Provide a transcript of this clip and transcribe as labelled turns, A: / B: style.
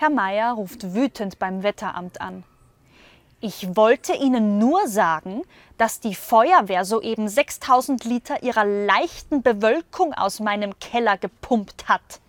A: Herr Meier ruft wütend beim Wetteramt an. Ich wollte Ihnen nur sagen, dass die Feuerwehr soeben 6000 Liter ihrer leichten Bewölkung aus meinem Keller gepumpt hat.